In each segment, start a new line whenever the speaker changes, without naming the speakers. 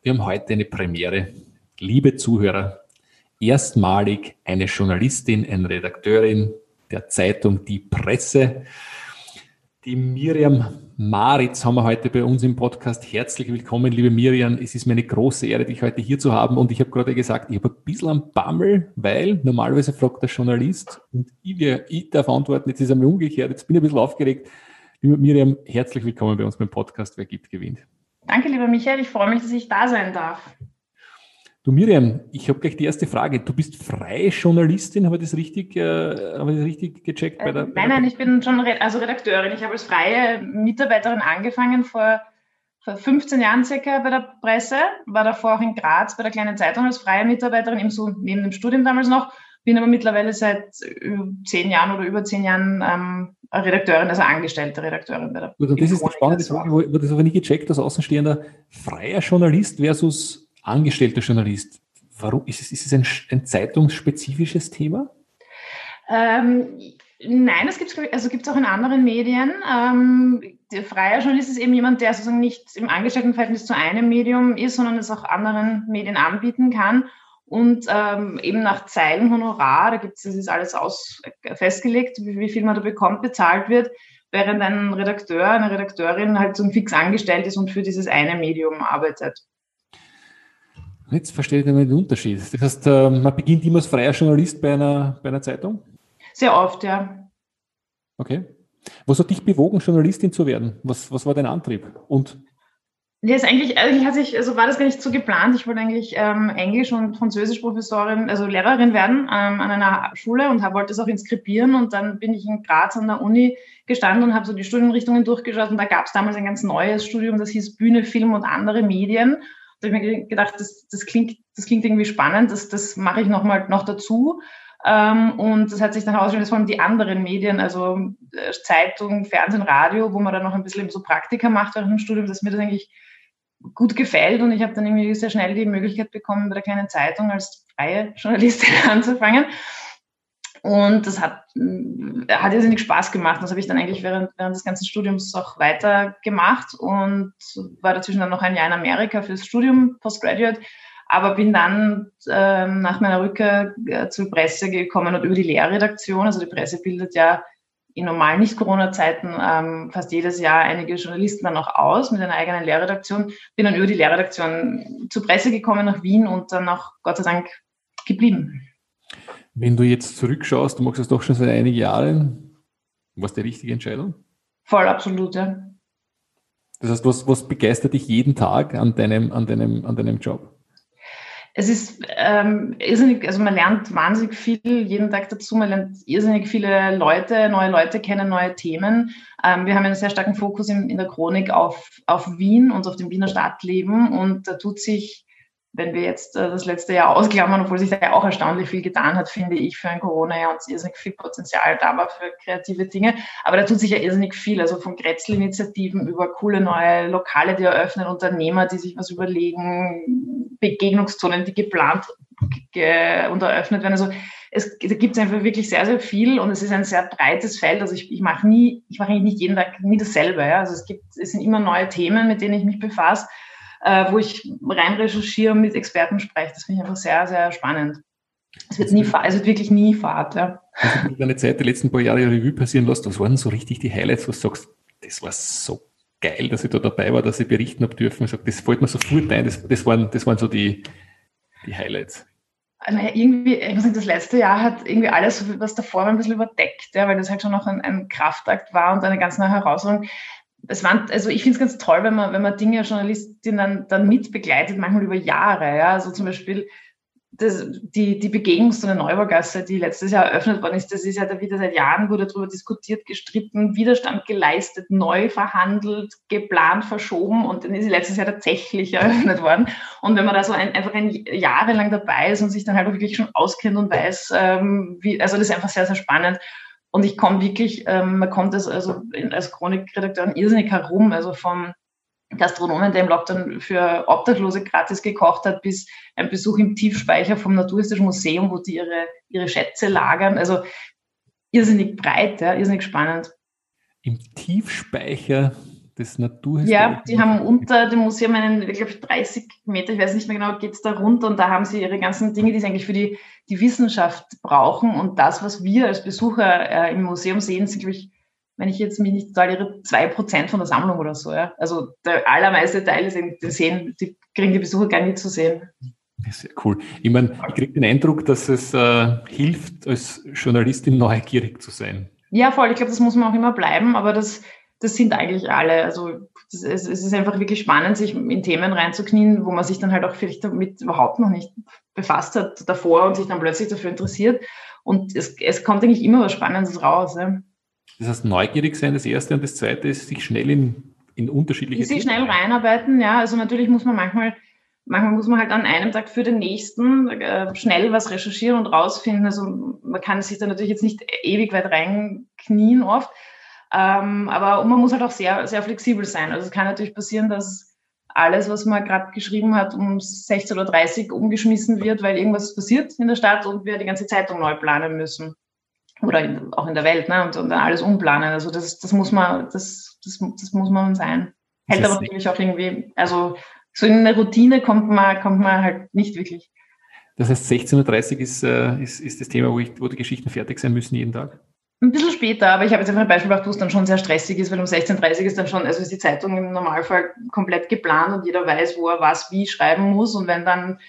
Wir haben heute eine Premiere. Liebe Zuhörer, erstmalig eine Journalistin, eine Redakteurin der Zeitung Die Presse. Die Miriam Maritz haben wir heute bei uns im Podcast. Herzlich willkommen, liebe Miriam. Es ist mir eine große Ehre, dich heute hier zu haben. Und ich habe gerade gesagt, ich habe ein bisschen am Bammel, weil normalerweise fragt der Journalist und ich, ich darf antworten. Jetzt ist er mir umgekehrt. Jetzt bin ich ein bisschen aufgeregt. Liebe Miriam, herzlich willkommen bei uns beim Podcast Wer gibt, gewinnt.
Danke, lieber Michael. Ich freue mich, dass ich da sein darf.
Du Miriam, ich habe gleich die erste Frage. Du bist freie Journalistin, habe ich das richtig, äh, habe ich das richtig gecheckt?
Bei der, bei nein, nein, ich bin schon Re also Redakteurin. Ich habe als freie Mitarbeiterin angefangen vor, vor 15 Jahren circa bei der Presse, war davor auch in Graz bei der kleinen Zeitung als freie Mitarbeiterin, eben so neben dem Studium damals noch, bin aber mittlerweile seit zehn Jahren oder über zehn Jahren ähm, Redakteurin, also angestellte Redakteurin bei der
Gut, und das ist die spannende Frage, wo, das aber nie gecheckt als Außenstehender. Freier Journalist versus angestellter Journalist. Warum ist es, ist es ein, ein zeitungsspezifisches Thema?
Ähm, nein, es gibt es also gibt's auch in anderen Medien. Ähm, der freie Journalist ist eben jemand, der sozusagen nicht im Angestelltenverhältnis zu einem Medium ist, sondern es auch anderen Medien anbieten kann und ähm, eben nach Zeilenhonorar, da gibt es, das ist alles aus, festgelegt, wie, wie, viel man da bekommt, bezahlt wird, während ein Redakteur, eine Redakteurin halt so fix angestellt ist und für dieses eine Medium arbeitet.
Jetzt verstehe ich den Unterschied. Das heißt, äh, man beginnt immer als freier Journalist bei einer, bei einer Zeitung?
Sehr oft, ja.
Okay. Was hat dich bewogen, Journalistin zu werden? Was, was war dein Antrieb? Und
ja, ist eigentlich, eigentlich hat sich, also war das gar nicht so geplant. Ich wollte eigentlich ähm, Englisch- und Französisch-Professorin, also Lehrerin werden ähm, an einer Schule und hab, wollte es auch inskribieren. Und dann bin ich in Graz an der Uni gestanden und habe so die Studienrichtungen durchgeschaut. Und da gab es damals ein ganz neues Studium, das hieß Bühne, Film und andere Medien. Da habe ich mir gedacht, das, das, klingt, das klingt irgendwie spannend, das, das mache ich noch mal noch dazu. Ähm, und das hat sich dann herausgestellt, dass vor allem die anderen Medien, also äh, Zeitung, Fernsehen, Radio, wo man dann noch ein bisschen so Praktika macht während dem Studium, dass mir das eigentlich gut gefällt und ich habe dann irgendwie sehr schnell die Möglichkeit bekommen, bei der kleinen Zeitung als freie Journalistin anzufangen. Und das hat, äh, hat irrsinnig Spaß gemacht. Das habe ich dann eigentlich während, während des ganzen Studiums auch weiter gemacht und war dazwischen dann noch ein Jahr in Amerika fürs Studium, Postgraduate. Aber bin dann ähm, nach meiner Rückkehr äh, zur Presse gekommen und über die Lehrredaktion, also die Presse bildet ja in normalen Nicht-Corona-Zeiten ähm, fast jedes Jahr einige Journalisten dann auch aus mit einer eigenen Lehrredaktion. Bin dann über die Lehrredaktion zur Presse gekommen nach Wien und dann auch Gott sei Dank geblieben.
Wenn du jetzt zurückschaust, du machst das doch schon seit einigen Jahren, war es die richtige Entscheidung?
Voll, absolut, ja.
Das heißt, was, was begeistert dich jeden Tag an deinem, an deinem, an deinem Job?
Es ist ähm, irrsinnig, also man lernt wahnsinnig viel jeden Tag dazu, man lernt irrsinnig viele Leute, neue Leute kennen, neue Themen. Ähm, wir haben einen sehr starken Fokus in, in der Chronik auf, auf Wien und auf dem Wiener Stadtleben und da tut sich wenn wir jetzt äh, das letzte Jahr ausklammern, obwohl sich da ja auch erstaunlich viel getan hat, finde ich, für ein Corona-Jahr und irrsinnig viel Potenzial da war für kreative Dinge. Aber da tut sich ja irrsinnig viel, also von Grätzl-Initiativen über coole neue Lokale, die eröffnen, Unternehmer, die sich was überlegen, Begegnungszonen, die geplant und eröffnet werden. Also es, gibt einfach wirklich sehr, sehr viel und es ist ein sehr breites Feld. Also ich, ich mache nie, ich mache nicht jeden Tag nie dasselbe. Ja? Also es gibt, es sind immer neue Themen, mit denen ich mich befasse äh, wo ich rein recherchiere und mit Experten spreche. Das finde ich einfach sehr, sehr spannend. Es wird nie, es wird wirklich nie Fahrt. Ja.
Also deine Zeit, die letzten paar Jahre Revue passieren lässt, was waren so richtig die Highlights, wo du sagst, das war so geil, dass ich da dabei war, dass ich berichten habe dürfen. Ich sage, das fällt mir sofort ein, das, das, waren, das waren so die, die Highlights.
Also irgendwie, ich muss sagen, das letzte Jahr hat irgendwie alles, was davor war, ein bisschen überdeckt, ja, weil das halt schon noch ein, ein Kraftakt war und eine ganz neue Herausforderung es waren, also ich finde es ganz toll, wenn man, wenn man Dinge Journalistinnen dann, mitbegleitet, manchmal über Jahre. Ja? Also zum Beispiel das, die, die Begegnungszone Neubaugasse, die letztes Jahr eröffnet worden ist, das ist ja da wieder seit Jahren wurde darüber diskutiert, gestritten, Widerstand geleistet, neu verhandelt, geplant, verschoben und dann ist sie letztes Jahr tatsächlich eröffnet worden. Und wenn man da so ein, einfach ein jahrelang dabei ist und sich dann halt auch wirklich schon auskennt und weiß, ähm, wie, also das ist einfach sehr, sehr spannend. Und ich komme wirklich, ähm, man kommt als, also als Chronikredakteur irrsinnig herum, also vom Gastronomen, der im Lockdown für Obdachlose gratis gekocht hat, bis ein Besuch im Tiefspeicher vom Naturhistorischen Museum, wo die ihre, ihre Schätze lagern. Also irrsinnig breit, ja, irrsinnig spannend.
Im Tiefspeicher des Naturhistorischen
Ja, die haben unter dem Museum einen, ich glaube, 30 Meter, ich weiß nicht mehr genau, geht es da runter und da haben sie ihre ganzen Dinge, die sie eigentlich für die, die Wissenschaft brauchen. Und das, was wir als Besucher äh, im Museum sehen, sind, glaube ich, wenn ich jetzt mich nicht total irre, zwei Prozent von der Sammlung oder so. Ja? Also der allermeiste Teil ist die sehen, die kriegen die Besucher gar nicht zu sehen.
Sehr cool. Ich meine, ich kriege den Eindruck, dass es äh, hilft, als Journalistin neugierig zu sein.
Ja, voll. Ich glaube, das muss man auch immer bleiben, aber das, das sind eigentlich alle. Also das, es, es ist einfach wirklich spannend, sich in Themen reinzuknien, wo man sich dann halt auch vielleicht damit überhaupt noch nicht befasst hat davor und sich dann plötzlich dafür interessiert. Und es, es kommt eigentlich immer was Spannendes raus. Ja.
Das heißt, neugierig sein, das Erste. Und das Zweite ist, sich schnell in, in unterschiedliche
Sich schnell reinarbeiten, ja. Also natürlich muss man manchmal, manchmal muss man halt an einem Tag für den nächsten äh, schnell was recherchieren und rausfinden. Also man kann sich da natürlich jetzt nicht ewig weit reinknien oft. Ähm, aber man muss halt auch sehr, sehr flexibel sein. Also es kann natürlich passieren, dass alles, was man gerade geschrieben hat, um 16.30 Uhr umgeschmissen wird, weil irgendwas passiert in der Stadt und wir die ganze Zeitung neu planen müssen oder in, auch in der Welt, ne? Und, und dann alles umplanen. Also das, das muss man, das, das, das muss man sein. Hält aber natürlich auch irgendwie, also so in eine Routine kommt man, kommt man halt nicht wirklich.
Das heißt, 16.30 Uhr ist, äh, ist, ist das Thema, wo, ich, wo die Geschichten fertig sein müssen jeden Tag?
Ein bisschen später, aber ich habe jetzt einfach ein Beispiel gebracht, wo es dann schon sehr stressig ist, weil um 16.30 Uhr ist dann schon, also ist die Zeitung im Normalfall komplett geplant und jeder weiß, wo er was wie schreiben muss. Und wenn dann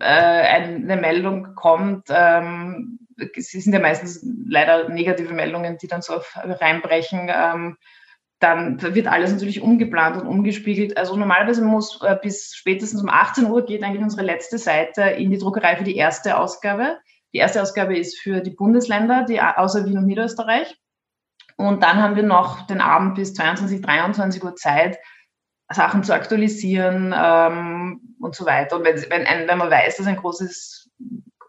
äh, eine Meldung kommt, ähm, es sind ja meistens leider negative Meldungen, die dann so reinbrechen, ähm, dann wird alles natürlich umgeplant und umgespiegelt. Also normalerweise muss äh, bis spätestens um 18 Uhr geht eigentlich unsere letzte Seite in die Druckerei für die erste Ausgabe. Die erste Ausgabe ist für die Bundesländer, die außer Wien und Niederösterreich. Und dann haben wir noch den Abend bis 22, 23 Uhr Zeit, Sachen zu aktualisieren ähm, und so weiter. Und wenn, wenn, wenn man weiß, dass ein großes,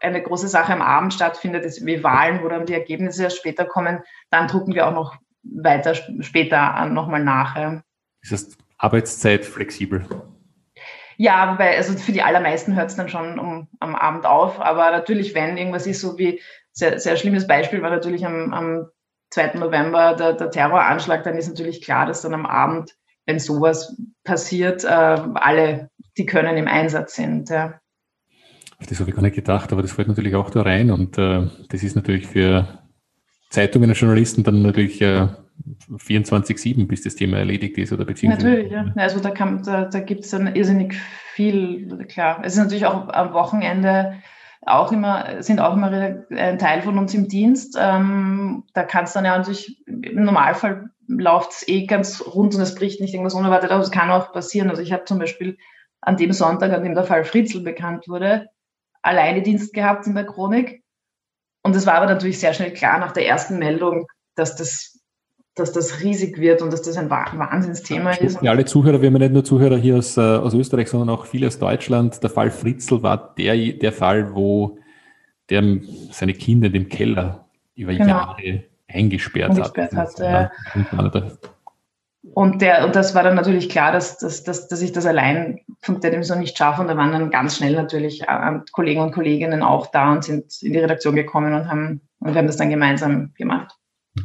eine große Sache am Abend stattfindet, ist wie Wahlen, wo dann die Ergebnisse erst später kommen, dann drucken wir auch noch weiter später nochmal nach. Ja.
Ist das Arbeitszeit flexibel?
Ja, wobei, also für die allermeisten hört es dann schon um, am Abend auf. Aber natürlich, wenn irgendwas ist, so wie sehr, sehr schlimmes Beispiel war natürlich am, am 2. November der, der Terroranschlag, dann ist natürlich klar, dass dann am Abend wenn sowas passiert, äh, alle, die können im Einsatz sind. Ja.
Das habe ich gar nicht gedacht, aber das fällt natürlich auch da rein und äh, das ist natürlich für Zeitungen und Journalisten dann natürlich äh, 24-7, bis das Thema erledigt ist oder beziehungsweise.
Natürlich, ja. Also da, da, da gibt es dann irrsinnig viel, klar. Es ist natürlich auch am Wochenende auch immer, sind auch immer ein Teil von uns im Dienst. Ähm, da kann es dann ja natürlich im Normalfall läuft es eh ganz rund und es bricht nicht irgendwas unerwartet aus. Es kann auch passieren. Also ich habe zum Beispiel an dem Sonntag, an dem der Fall Fritzl bekannt wurde, alleine Dienst gehabt in der Chronik. Und es war aber natürlich sehr schnell klar nach der ersten Meldung, dass das, dass das riesig wird und dass das ein Wahnsinnsthema ist.
Ja, alle Zuhörer, wir haben ja nicht nur Zuhörer hier aus, äh, aus Österreich, sondern auch viele aus Deutschland. Der Fall Fritzl war der, der Fall, wo der seine Kinder in dem Keller über genau. Jahre eingesperrt, hat.
hat ja. Und, der, und das war dann natürlich klar, dass, dass, dass, dass ich das allein von der so nicht schaffe. Und da waren dann ganz schnell natürlich äh, Kollegen und Kolleginnen auch da und sind in die Redaktion gekommen und haben, und wir haben das dann gemeinsam gemacht.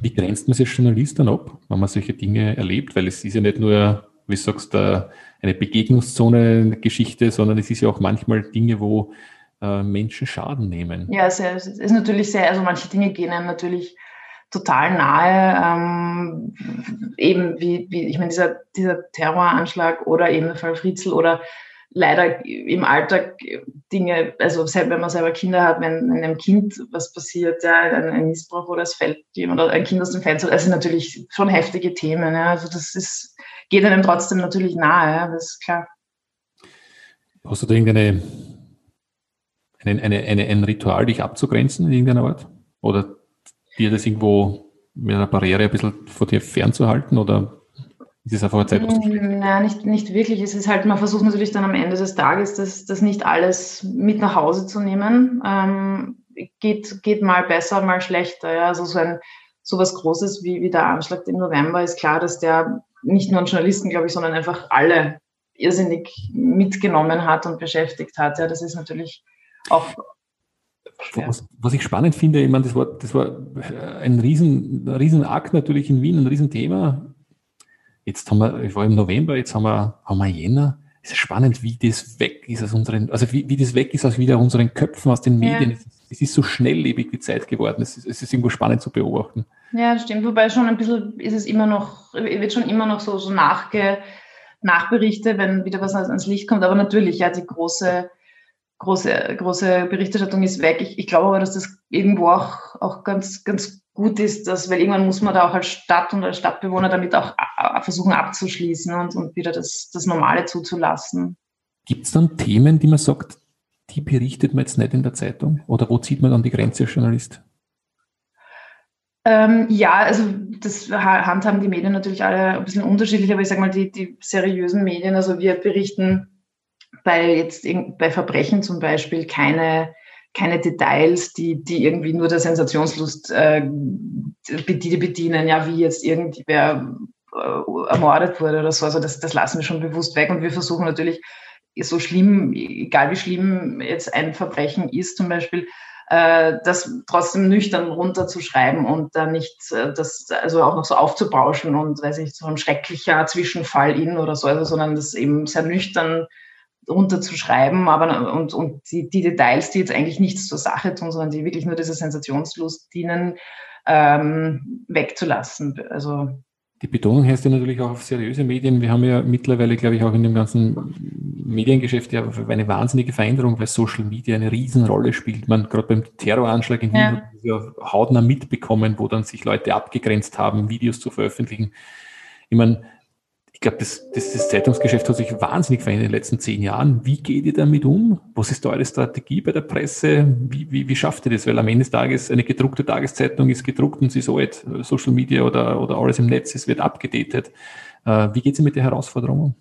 Wie grenzt man sich als Journalist dann ab, wenn man solche Dinge erlebt? Weil es ist ja nicht nur, wie du sagst, eine Begegnungszone-Geschichte, sondern es ist ja auch manchmal Dinge, wo äh, Menschen Schaden nehmen.
Ja, es ist natürlich sehr, also manche Dinge gehen einem natürlich total nahe, ähm, eben wie, wie, ich meine, dieser, dieser Terroranschlag oder eben der Fall Fritzl oder leider im Alltag Dinge, also selbst wenn man selber Kinder hat, wenn einem Kind was passiert, ja, ein, ein Missbrauch oder es fällt jemand ein Kind aus dem Fenster, das sind natürlich schon heftige Themen. Ja, also das ist, geht einem trotzdem natürlich nahe, ja, das ist klar.
Hast du da irgendeine eine eine, eine, eine, ein Ritual, dich abzugrenzen in irgendeiner Art? Oder dir das irgendwo mit einer Barriere ein bisschen vor dir fernzuhalten? Oder ist es einfach Zeit,
mm, Nein, nicht, nicht wirklich. Es ist halt, man versucht natürlich dann am Ende des Tages, das, das nicht alles mit nach Hause zu nehmen. Ähm, geht, geht mal besser, mal schlechter. Ja? Also so ein sowas Großes wie, wie der Anschlag im November ist klar, dass der nicht nur an Journalisten, glaube ich, sondern einfach alle irrsinnig mitgenommen hat und beschäftigt hat. Ja, das ist natürlich auch
was, was, ich spannend finde, ich meine, das war, das war ein riesen, ein riesen Akt natürlich in Wien, ein Riesenthema. Jetzt haben wir, ich war im November, jetzt haben wir, haben wir Jänner. Es ist spannend, wie das weg ist aus unseren, also wie, wie das weg ist aus wieder unseren Köpfen, aus den Medien. Ja. Es, ist so schnelllebig die Zeit geworden. Es ist, es ist irgendwo spannend zu beobachten.
Ja, stimmt. Wobei schon ein bisschen ist es immer noch, wird schon immer noch so, so nachge, nachberichte, wenn wieder was ans Licht kommt. Aber natürlich, ja, die große, große, große Berichterstattung ist weg. Ich, ich glaube aber, dass das irgendwo auch, auch ganz, ganz gut ist, dass, weil irgendwann muss man da auch als Stadt und als Stadtbewohner damit auch versuchen abzuschließen und, und wieder das, das Normale zuzulassen.
Gibt es dann Themen, die man sagt, die berichtet man jetzt nicht in der Zeitung? Oder wo zieht man dann die Grenze als Journalist?
Ähm, ja, also das handhaben die Medien natürlich alle ein bisschen unterschiedlich, aber ich sage mal, die, die seriösen Medien, also wir berichten bei jetzt bei Verbrechen zum Beispiel keine, keine Details, die, die irgendwie nur der Sensationslust äh, bedienen, ja, wie jetzt irgendwer äh, ermordet wurde oder so. Also das, das lassen wir schon bewusst weg und wir versuchen natürlich so schlimm, egal wie schlimm jetzt ein Verbrechen ist, zum Beispiel, äh, das trotzdem nüchtern runterzuschreiben und da nicht äh, das also auch noch so aufzubauschen und weiß ich so ein schrecklicher Zwischenfall in oder so, also, sondern das eben sehr nüchtern runterzuschreiben, aber und, und die, die Details, die jetzt eigentlich nichts zur Sache tun, sondern die wirklich nur dieser Sensationslust dienen, ähm, wegzulassen. Also
die Betonung heißt ja natürlich auch auf seriöse Medien. Wir haben ja mittlerweile, glaube ich, auch in dem ganzen Mediengeschäft ja eine wahnsinnige Veränderung, weil Social Media eine Riesenrolle spielt. Man gerade beim Terroranschlag in Wien ja. hat ja hautnah mitbekommen, wo dann sich Leute abgegrenzt haben, Videos zu veröffentlichen. Ich meine, ich glaube, das, das, das, Zeitungsgeschäft hat sich wahnsinnig verändert in den letzten zehn Jahren. Wie geht ihr damit um? Was ist eure Strategie bei der Presse? Wie, wie, wie schafft ihr das? Weil am Ende des Tages eine gedruckte Tageszeitung ist gedruckt und sie ist alt. Social Media oder, oder alles im Netz, es wird abgedatet. Äh, wie geht sie mit der Herausforderung um?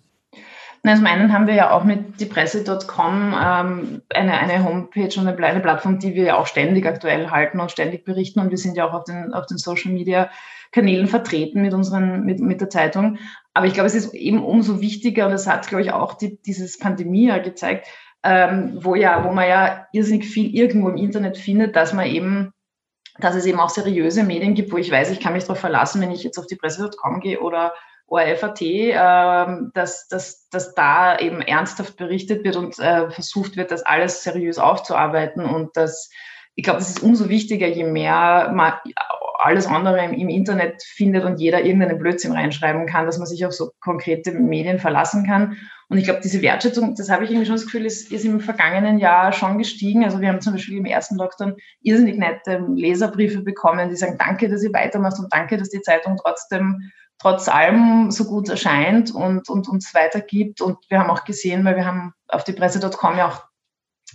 Na, zum einen haben wir ja auch mit diepresse.com ähm, eine, eine Homepage und eine, eine Plattform, die wir ja auch ständig aktuell halten und ständig berichten. Und wir sind ja auch auf den, auf den Social Media Kanälen vertreten mit unseren, mit, mit der Zeitung. Aber ich glaube, es ist eben umso wichtiger, und das hat, glaube ich, auch die, dieses Pandemie ja gezeigt, ähm, wo ja, wo man ja irrsinnig viel irgendwo im Internet findet, dass man eben, dass es eben auch seriöse Medien gibt, wo ich weiß, ich kann mich darauf verlassen, wenn ich jetzt auf die Presse.com gehe oder ORF.at, ähm, dass, dass, dass da eben ernsthaft berichtet wird und äh, versucht wird, das alles seriös aufzuarbeiten und dass ich glaube, das ist umso wichtiger, je mehr man alles andere im, im, Internet findet und jeder irgendeinen Blödsinn reinschreiben kann, dass man sich auf so konkrete Medien verlassen kann. Und ich glaube, diese Wertschätzung, das habe ich irgendwie schon das Gefühl, ist, ist im vergangenen Jahr schon gestiegen. Also wir haben zum Beispiel im ersten Lockdown irrsinnig nette Leserbriefe bekommen, die sagen, danke, dass ihr weitermacht und danke, dass die Zeitung trotzdem trotz allem so gut erscheint und, und uns weitergibt. Und wir haben auch gesehen, weil wir haben auf die Presse.com ja auch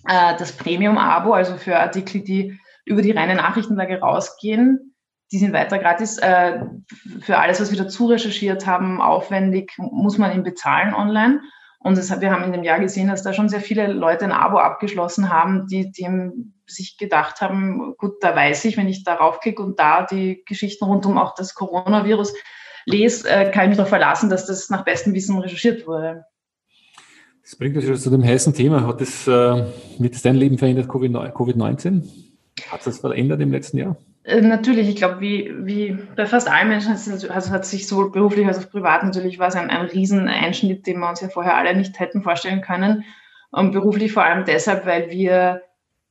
äh, das Premium-Abo, also für Artikel, die über die reine Nachrichtenlage rausgehen, die sind weiter gratis. Äh, für alles, was wir dazu recherchiert haben, aufwendig, muss man ihn bezahlen online. Und das, wir haben in dem Jahr gesehen, dass da schon sehr viele Leute ein Abo abgeschlossen haben, die, die sich gedacht haben, gut, da weiß ich, wenn ich darauf klicke und da die Geschichten rund um auch das Coronavirus lese, äh, kann ich mich darauf verlassen, dass das nach bestem Wissen recherchiert wurde.
Das bringt uns zu dem heißen Thema. Hat das, äh, wird das dein Leben verändert, Covid-19? Hat das verändert im letzten Jahr?
Äh, natürlich, ich glaube, wie, wie bei fast allen Menschen also hat sich sowohl beruflich als auch privat natürlich war es ein, ein Rieseneinschnitt, den wir uns ja vorher alle nicht hätten vorstellen können. Und beruflich vor allem deshalb, weil wir,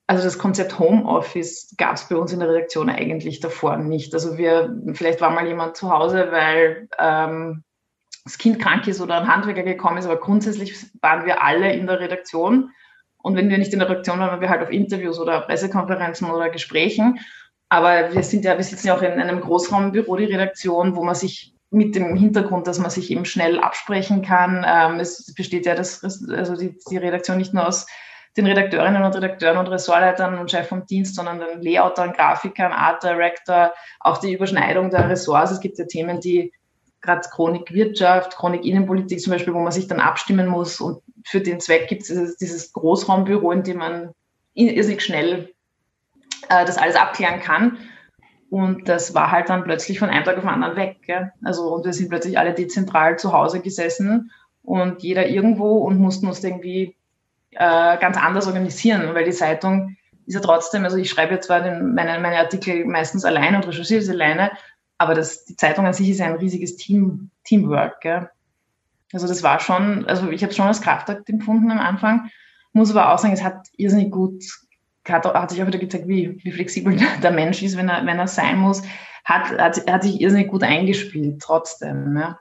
also das Konzept Homeoffice gab es bei uns in der Redaktion eigentlich davor nicht. Also wir, vielleicht war mal jemand zu Hause, weil ähm, das Kind krank ist oder ein Handwerker gekommen ist, aber grundsätzlich waren wir alle in der Redaktion. Und wenn wir nicht in der Redaktion waren, waren wir halt auf Interviews oder Pressekonferenzen oder Gesprächen. Aber wir sind ja, wir sitzen ja auch in einem Großraumbüro, die Redaktion, wo man sich mit dem Hintergrund, dass man sich eben schnell absprechen kann. Ähm, es besteht ja das, also die, die Redaktion nicht nur aus den Redakteurinnen und Redakteuren und Ressortleitern und Chef vom Dienst, sondern den Layoutern, Grafikern, Art Director, auch die Überschneidung der Ressorts. Es gibt ja Themen, die gerade Chronik Wirtschaft, Chronik Innenpolitik zum Beispiel, wo man sich dann abstimmen muss. Und für den Zweck gibt es dieses Großraumbüro, in dem man irrsinnig schnell äh, das alles abklären kann. Und das war halt dann plötzlich von einem Tag auf den anderen weg. Gell? Also, und wir sind plötzlich alle dezentral zu Hause gesessen und jeder irgendwo und mussten uns irgendwie äh, ganz anders organisieren, weil die Zeitung ist ja trotzdem, also ich schreibe ja zwar den, meine, meine Artikel meistens alleine und recherchiere sie alleine, aber das, die Zeitung an sich ist ein riesiges Team, Teamwork. Gell? Also das war schon, also ich habe es schon als Kraftakt empfunden am Anfang, muss aber auch sagen, es hat irrsinnig gut, hat, hat sich auch wieder gezeigt, wie, wie flexibel der Mensch ist, wenn er, wenn er sein muss, hat, hat, hat sich irrsinnig gut eingespielt trotzdem. Ja.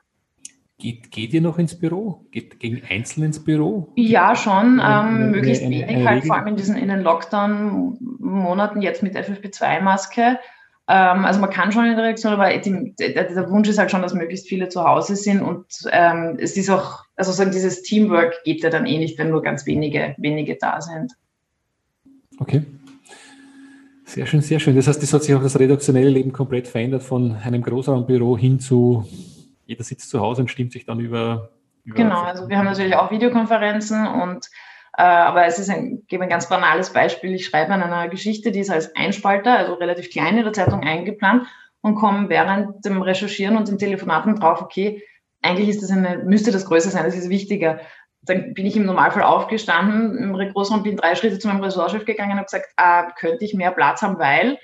Geht, geht ihr noch ins Büro? Geht gegen einzeln ins Büro?
Ja, schon. Ähm, möglichst wenig, halt vor allem in diesen in den Lockdown-Monaten jetzt mit FFP2-Maske. Ähm, also man kann schon in der Reaktion, aber die, der, der, Wunsch ist halt schon, dass möglichst viele zu Hause sind und ähm, es ist auch, also sagen, dieses Teamwork geht ja dann eh nicht, wenn nur ganz wenige, wenige da sind.
Okay. Sehr schön, sehr schön. Das heißt, das hat sich auch das redaktionelle Leben komplett verändert von einem Großraumbüro hin zu jeder sitzt zu Hause und stimmt sich dann über. über
genau, also wir haben natürlich auch Videokonferenzen und äh, aber es ist ein, gebe ein ganz banales Beispiel. Ich schreibe an einer Geschichte, die ist als Einspalter, also relativ klein in der Zeitung eingeplant und komme während dem Recherchieren und den Telefonaten drauf, okay, eigentlich ist das eine, müsste das größer sein, das ist wichtiger. Dann bin ich im Normalfall aufgestanden im Großraum, bin drei Schritte zu meinem Ressortchef gegangen und habe gesagt, ah, könnte ich mehr Platz haben, weil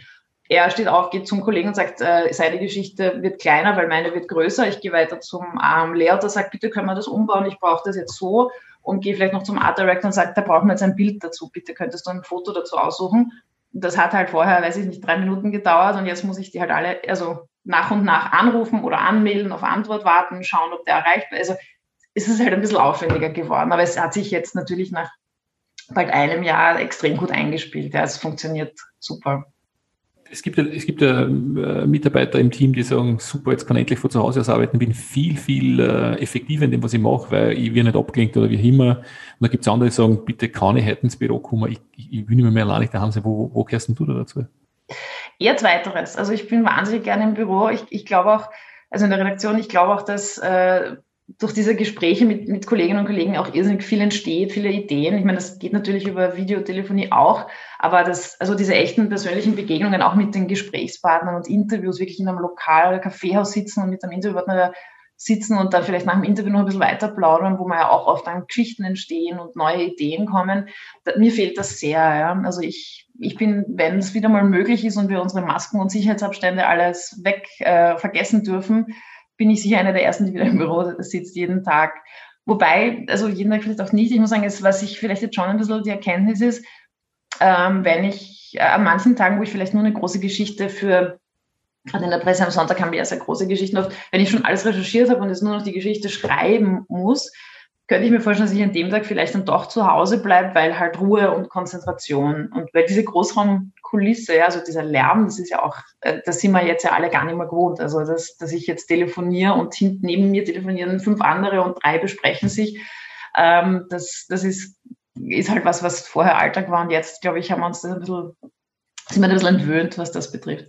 er steht auf, geht zum Kollegen und sagt, äh, seine Geschichte wird kleiner, weil meine wird größer. Ich gehe weiter zum ähm, Lehrer, der sagt, bitte können wir das umbauen, ich brauche das jetzt so. Und gehe vielleicht noch zum Art Director und sagt, da brauchen wir jetzt ein Bild dazu, bitte könntest du ein Foto dazu aussuchen. Das hat halt vorher, weiß ich nicht, drei Minuten gedauert und jetzt muss ich die halt alle, also nach und nach anrufen oder anmelden, auf Antwort warten, schauen, ob der erreicht wird. Also ist es halt ein bisschen aufwendiger geworden. Aber es hat sich jetzt natürlich nach bald einem Jahr extrem gut eingespielt. Ja, es funktioniert super
es gibt, es gibt äh, Mitarbeiter im Team, die sagen, super, jetzt kann ich endlich von zu Hause aus arbeiten, bin viel, viel äh, effektiver in dem, was ich mache, weil ich werde nicht abgelenkt oder wie immer. Und da gibt es andere, die sagen, bitte kann ich heute ins Büro kommen, ich, ich, ich will nicht mehr allein nicht daheim sein. Wo, wo gehörst du da dazu?
Eher zweiteres. Also ich bin wahnsinnig gerne im Büro. Ich, ich glaube auch, also in der Redaktion, ich glaube auch, dass äh, durch diese Gespräche mit, mit Kolleginnen und Kollegen auch irrsinnig viel entsteht, viele Ideen. Ich meine, das geht natürlich über Videotelefonie auch, aber das, also diese echten persönlichen Begegnungen auch mit den Gesprächspartnern und Interviews, wirklich in einem Lokal oder Kaffeehaus sitzen und mit einem Interviewpartner sitzen und dann vielleicht nach dem Interview noch ein bisschen weiter plaudern, wo man ja auch oft dann Geschichten entstehen und neue Ideen kommen. Mir fehlt das sehr. Ja. Also ich, ich bin, wenn es wieder mal möglich ist und wir unsere Masken und Sicherheitsabstände alles weg äh, vergessen dürfen, bin ich sicher einer der ersten, die wieder im Büro sitzt jeden Tag. Wobei, also jeden Tag vielleicht auch nicht. Ich muss sagen, es, was ich vielleicht jetzt schon ein bisschen die Erkenntnis ist, ähm, wenn ich äh, an manchen Tagen, wo ich vielleicht nur eine große Geschichte für, gerade in der Presse am Sonntag haben wir ja sehr große Geschichten oft, wenn ich schon alles recherchiert habe und jetzt nur noch die Geschichte schreiben muss, könnte ich mir vorstellen, dass ich an dem Tag vielleicht dann doch zu Hause bleibe, weil halt Ruhe und Konzentration und weil diese Großraumkulisse, ja, also dieser Lärm, das ist ja auch, äh, das sind wir jetzt ja alle gar nicht mehr gewohnt. Also, dass, dass ich jetzt telefoniere und hinten neben mir telefonieren fünf andere und drei besprechen sich, ähm, das, das ist, ist halt was, was vorher Alltag war und jetzt, glaube ich, haben wir uns das ein bisschen, sind wir ein bisschen entwöhnt, was das betrifft.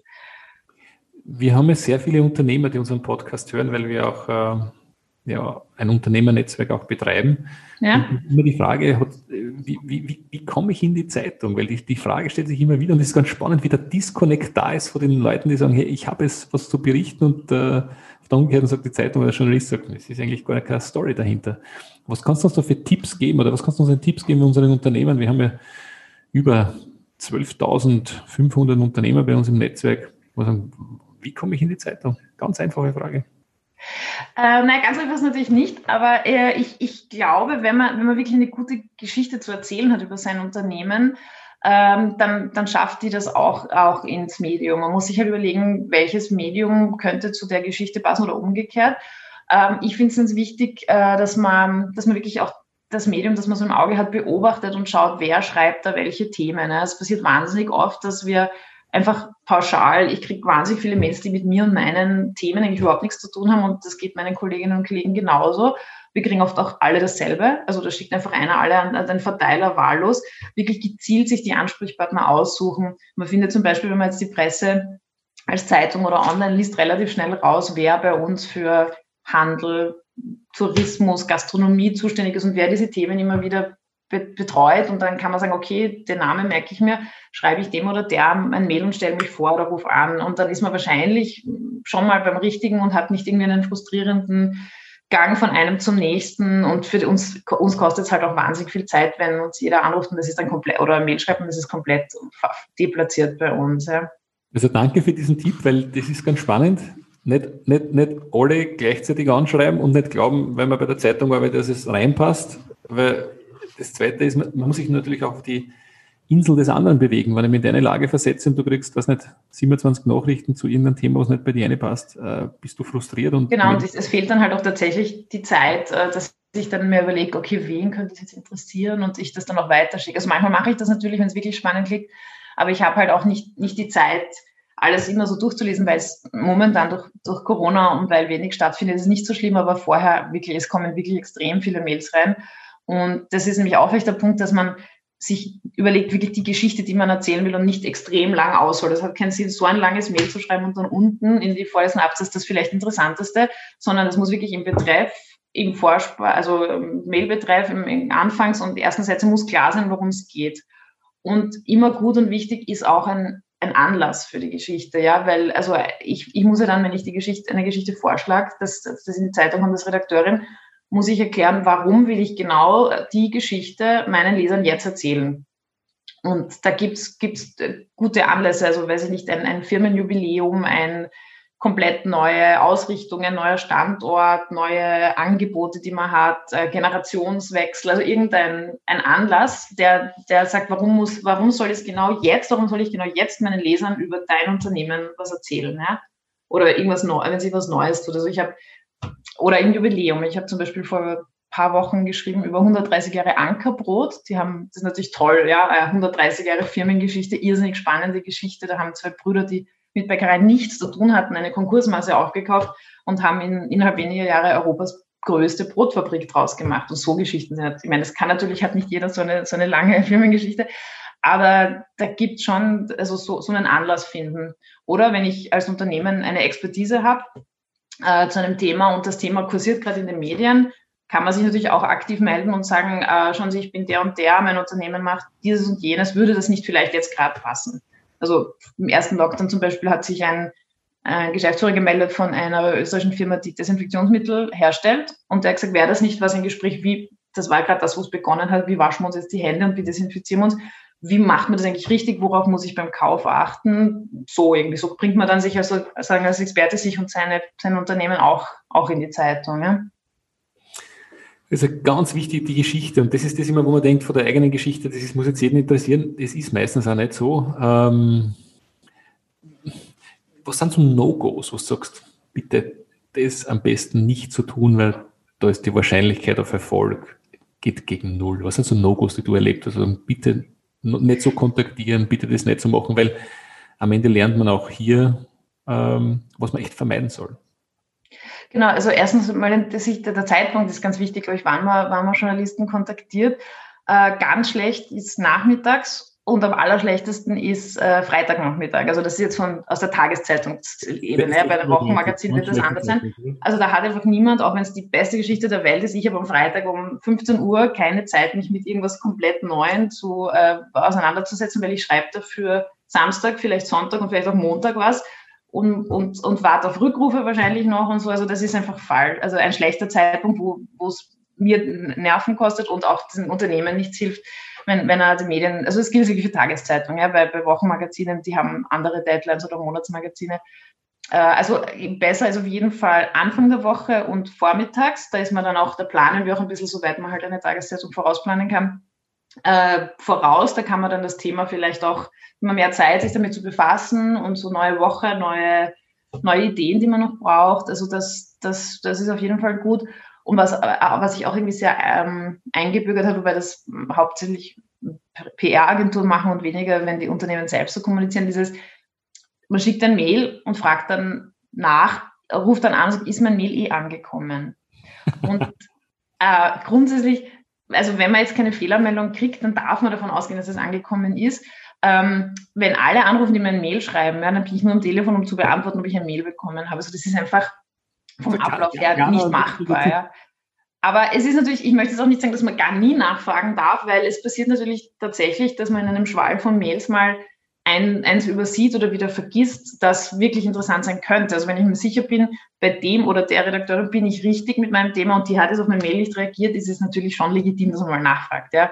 Wir haben ja sehr viele Unternehmer, die unseren Podcast hören, weil wir auch äh ja, ein Unternehmernetzwerk auch betreiben. Ja. Und immer die Frage, hat, wie, wie, wie, komme ich in die Zeitung? Weil die, die Frage stellt sich immer wieder und es ist ganz spannend, wie der Disconnect da ist von den Leuten, die sagen, hey, ich habe es was zu berichten und äh, auf der Umkehrten sagt die Zeitung oder der Journalist sagt, es ist eigentlich gar keine Story dahinter. Was kannst du uns da für Tipps geben oder was kannst du uns an Tipps geben für unseren Unternehmen? Wir haben ja über 12.500 Unternehmer bei uns im Netzwerk. Wie komme ich in die Zeitung? Ganz einfache Frage.
Äh, nein, ganz einfach ist natürlich nicht, aber äh, ich, ich glaube, wenn man, wenn man wirklich eine gute Geschichte zu erzählen hat über sein Unternehmen, ähm, dann, dann schafft die das auch, auch ins Medium. Man muss sich halt überlegen, welches Medium könnte zu der Geschichte passen oder umgekehrt. Ähm, ich finde es wichtig, äh, dass, man, dass man wirklich auch das Medium, das man so im Auge hat, beobachtet und schaut, wer schreibt da welche Themen. Es passiert wahnsinnig oft, dass wir einfach pauschal, ich kriege wahnsinnig viele Mails, die mit mir und meinen Themen eigentlich überhaupt nichts zu tun haben und das geht meinen Kolleginnen und Kollegen genauso. Wir kriegen oft auch alle dasselbe. Also da schickt einfach einer alle an, an den Verteiler wahllos. Wirklich gezielt sich die Ansprechpartner aussuchen. Man findet zum Beispiel, wenn man jetzt die Presse als Zeitung oder online liest, relativ schnell raus, wer bei uns für Handel, Tourismus, Gastronomie zuständig ist und wer diese Themen immer wieder betreut und dann kann man sagen, okay, den Namen merke ich mir, schreibe ich dem oder der ein Mail und stelle mich vor oder ruf an und dann ist man wahrscheinlich schon mal beim Richtigen und hat nicht irgendwie einen frustrierenden Gang von einem zum nächsten und für uns, uns kostet es halt auch wahnsinnig viel Zeit, wenn uns jeder anruft und das ist dann komplett oder ein Mail schreibt und das ist komplett deplatziert bei uns. Ja.
Also danke für diesen Tipp, weil das ist ganz spannend. Nicht, nicht, nicht alle gleichzeitig anschreiben und nicht glauben, wenn man bei der Zeitung arbeitet, dass es reinpasst, weil das Zweite ist, man muss sich natürlich auch auf die Insel des anderen bewegen. Wenn ich mich in deine Lage versetze und du kriegst, was nicht, 27 Nachrichten zu irgendeinem Thema, was nicht bei dir passt, äh, bist du frustriert. Und
genau, und es fehlt dann halt auch tatsächlich die Zeit, äh, dass ich dann mir überlege, okay, wen könnte es jetzt interessieren und ich das dann auch weiterschicke. Also manchmal mache ich das natürlich, wenn es wirklich spannend klingt, aber ich habe halt auch nicht, nicht die Zeit, alles immer so durchzulesen, weil es momentan durch, durch Corona und weil wenig stattfindet, ist nicht so schlimm, aber vorher wirklich, es kommen wirklich extrem viele Mails rein und das ist nämlich auch echt der Punkt, dass man sich überlegt, wirklich die Geschichte, die man erzählen will und nicht extrem lang ausholt. Das hat keinen Sinn, so ein langes Mail zu schreiben und dann unten in die vorletzten Absatz das vielleicht Interessanteste, sondern das muss wirklich im Betreff, im Vorspar, also Mailbetreff, im, im Anfangs- und ersten Sätze muss klar sein, worum es geht. Und immer gut und wichtig ist auch ein, ein Anlass für die Geschichte, ja, weil, also ich, ich muss ja dann, wenn ich die Geschichte, eine Geschichte vorschlage, dass das in die Zeitung kommt als Redakteurin, muss ich erklären, warum will ich genau die Geschichte meinen Lesern jetzt erzählen. Und da gibt's gibt's gute Anlässe, also weiß ich nicht, ein, ein Firmenjubiläum, ein komplett neue Ausrichtung, ein neuer Standort, neue Angebote, die man hat, äh, Generationswechsel, also irgendein ein Anlass, der, der sagt, warum muss, warum soll es genau jetzt, warum soll ich genau jetzt meinen Lesern über dein Unternehmen was erzählen, ja? Oder irgendwas Neues, wenn sie was Neues tut. Also ich habe oder ein Jubiläum. Ich habe zum Beispiel vor ein paar Wochen geschrieben über 130 Jahre Ankerbrot. Die haben, das ist natürlich toll, ja, 130 Jahre Firmengeschichte, irrsinnig spannende Geschichte. Da haben zwei Brüder, die mit Bäckerei nichts zu tun hatten, eine Konkursmasse aufgekauft und haben in, innerhalb weniger Jahre Europas größte Brotfabrik draus gemacht. Und so Geschichten sind, ich meine, das kann natürlich, hat nicht jeder so eine, so eine lange Firmengeschichte, aber da gibt schon, also so, so einen Anlass finden. Oder wenn ich als Unternehmen eine Expertise habe, äh, zu einem Thema und das Thema kursiert gerade in den Medien, kann man sich natürlich auch aktiv melden und sagen, äh, schauen Sie, ich bin der und der, mein Unternehmen macht dieses und jenes, würde das nicht vielleicht jetzt gerade passen? Also im ersten Lockdown zum Beispiel hat sich ein, ein Geschäftsführer gemeldet von einer österreichischen Firma, die Desinfektionsmittel herstellt und der hat gesagt, wäre das nicht was ein Gespräch, wie, das war gerade das, wo es begonnen hat, wie waschen wir uns jetzt die Hände und wie desinfizieren wir uns? Wie macht man das eigentlich richtig, worauf muss ich beim Kauf achten? So irgendwie, so bringt man dann sich also, sagen als Experte sich und seine, sein Unternehmen auch, auch in die Zeitung. Ja?
Ist ganz wichtig, die Geschichte. Und das ist das immer, wo man denkt, von der eigenen Geschichte, das ist, muss jetzt jeden interessieren. Das ist meistens auch nicht so. Ähm, was sind so No-Gos, was du sagst, bitte das am besten nicht zu tun, weil da ist die Wahrscheinlichkeit auf Erfolg geht gegen Null. Was sind so No-Gos, die du erlebt hast? Also bitte nicht so kontaktieren, bitte das nicht so machen, weil am Ende lernt man auch hier, ähm, was man echt vermeiden soll.
Genau, also erstens mal der, der Zeitpunkt ist ganz wichtig, glaube ich, wann man, wann man Journalisten kontaktiert. Äh, ganz schlecht ist nachmittags und am allerschlechtesten ist äh, Freitagnachmittag. Also das ist jetzt von aus der Tageszeitungsebene. Bei dem Wochenmagazin wird das anders sein. Also da hat einfach niemand, auch wenn es die beste Geschichte der Welt ist, ich habe am Freitag um 15 Uhr keine Zeit, mich mit irgendwas komplett Neuem zu äh, auseinanderzusetzen, weil ich schreibe dafür Samstag, vielleicht Sonntag und vielleicht auch Montag was und, und, und warte auf Rückrufe wahrscheinlich noch und so. Also das ist einfach falsch. Also ein schlechter Zeitpunkt, wo es mir Nerven kostet und auch diesen Unternehmen nichts hilft wenn, wenn er die Medien, also es gilt wirklich für Tageszeitungen, ja, bei, bei Wochenmagazinen, die haben andere Deadlines oder Monatsmagazine. Äh, also besser ist auf jeden Fall Anfang der Woche und vormittags. Da ist man dann auch, da planen wir auch ein bisschen, soweit man halt eine Tageszeitung vorausplanen kann. Äh, voraus, da kann man dann das Thema vielleicht auch immer mehr Zeit, sich damit zu befassen und so neue Woche, neue, neue Ideen, die man noch braucht. Also das, das, das ist auf jeden Fall gut. Und was, äh, was sich auch irgendwie sehr ähm, eingebürgert hat, wobei das hauptsächlich PR-Agenturen machen und weniger, wenn die Unternehmen selbst so kommunizieren, dieses, man schickt ein Mail und fragt dann nach, ruft dann an und sagt, ist mein Mail eh angekommen? Und äh, grundsätzlich, also wenn man jetzt keine Fehlermeldung kriegt, dann darf man davon ausgehen, dass es angekommen ist. Ähm, wenn alle anrufen, die mir ein Mail schreiben, ja, dann bin ich nur am Telefon, um zu beantworten, ob ich ein Mail bekommen habe. Also das ist einfach vom Ablauf her nicht machbar. Ja. Aber es ist natürlich, ich möchte jetzt auch nicht sagen, dass man gar nie nachfragen darf, weil es passiert natürlich tatsächlich, dass man in einem Schwall von Mails mal ein, eins übersieht oder wieder vergisst, das wirklich interessant sein könnte. Also wenn ich mir sicher bin, bei dem oder der Redakteurin bin ich richtig mit meinem Thema und die hat jetzt auf mein Mail nicht reagiert, ist es natürlich schon legitim, dass man mal nachfragt. Ja.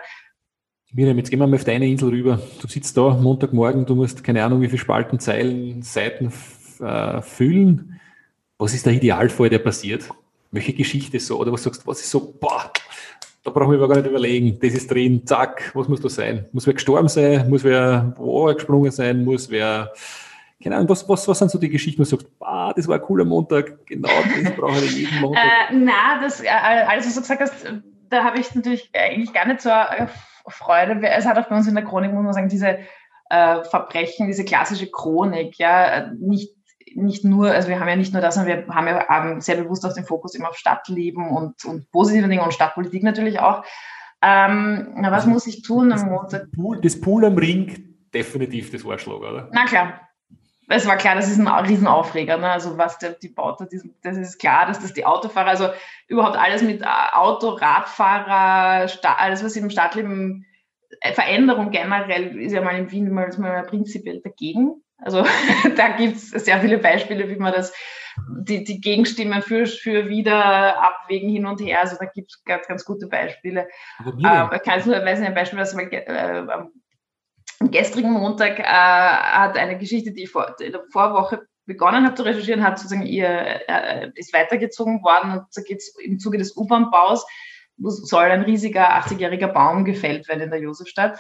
Miriam, jetzt gehen wir mal auf deine Insel rüber. Du sitzt da Montagmorgen, du musst keine Ahnung, wie viele Spalten, Zeilen, Seiten äh, füllen. Was ist der Idealfall, der passiert? Welche Geschichte so? Oder was sagst du, was ist so, boah, da brauchen wir gar nicht überlegen, das ist drin, zack, was muss da sein? Muss wer gestorben sein? Muss wer wo gesprungen sein? Muss wer, keine Ahnung, was, was, was sind so die Geschichten, wo du sagst, ah, das war ein cooler Montag, genau, das brauche ich jeden Montag.
Äh, na, das, äh, alles, was du gesagt hast, da habe ich natürlich eigentlich gar nicht so eine Freude. Es hat auch bei uns in der Chronik, muss man sagen, diese äh, Verbrechen, diese klassische Chronik, ja, nicht nicht nur, also wir haben ja nicht nur das, sondern wir haben ja sehr bewusst auch den Fokus immer auf Stadtleben und, und positive Dinge und Stadtpolitik natürlich auch. Ähm, na, was also, muss ich tun am Montag?
Pool, das Pool am Ring, definitiv das Arschloch, oder?
Na klar. Es war klar, das ist ein Riesenaufreger. Ne? Also was der, die baut, das ist klar, dass das die Autofahrer, also überhaupt alles mit äh, Auto, Radfahrer, alles, was im Stadtleben äh, Veränderung generell ist ja mal in Wien mal, mal prinzipiell dagegen. Also da gibt es sehr viele Beispiele, wie man das, die, die Gegenstimmen für, für wieder abwägen hin und her. Also da gibt es ganz, ganz gute Beispiele. Ähm, kann nur, weiß nicht, ein Beispiel, was mal, äh, am gestrigen Montag äh, hat eine Geschichte, die ich vor, in der Vorwoche begonnen habe zu recherchieren, hat sozusagen ihr, äh, ist weitergezogen worden und da geht es im Zuge des U-Bahn-Baus, soll ein riesiger 80-jähriger Baum gefällt werden in der Josefstadt.